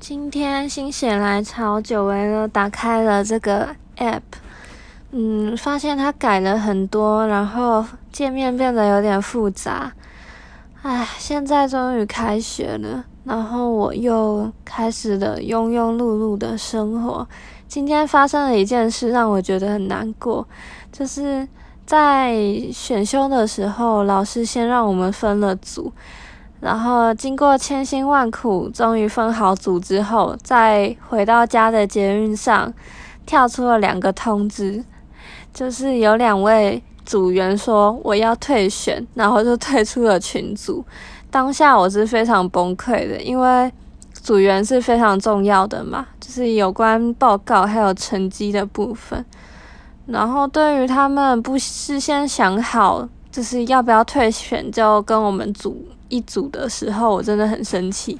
今天心血来潮，久违了，打开了这个 app，嗯，发现它改了很多，然后界面变得有点复杂。唉，现在终于开学了，然后我又开始了庸庸碌碌的生活。今天发生了一件事，让我觉得很难过，就是在选修的时候，老师先让我们分了组。然后经过千辛万苦，终于分好组之后，在回到家的捷运上，跳出了两个通知，就是有两位组员说我要退选，然后就退出了群组。当下我是非常崩溃的，因为组员是非常重要的嘛，就是有关报告还有成绩的部分。然后对于他们不事先想好，就是要不要退选，就跟我们组。一组的时候，我真的很生气。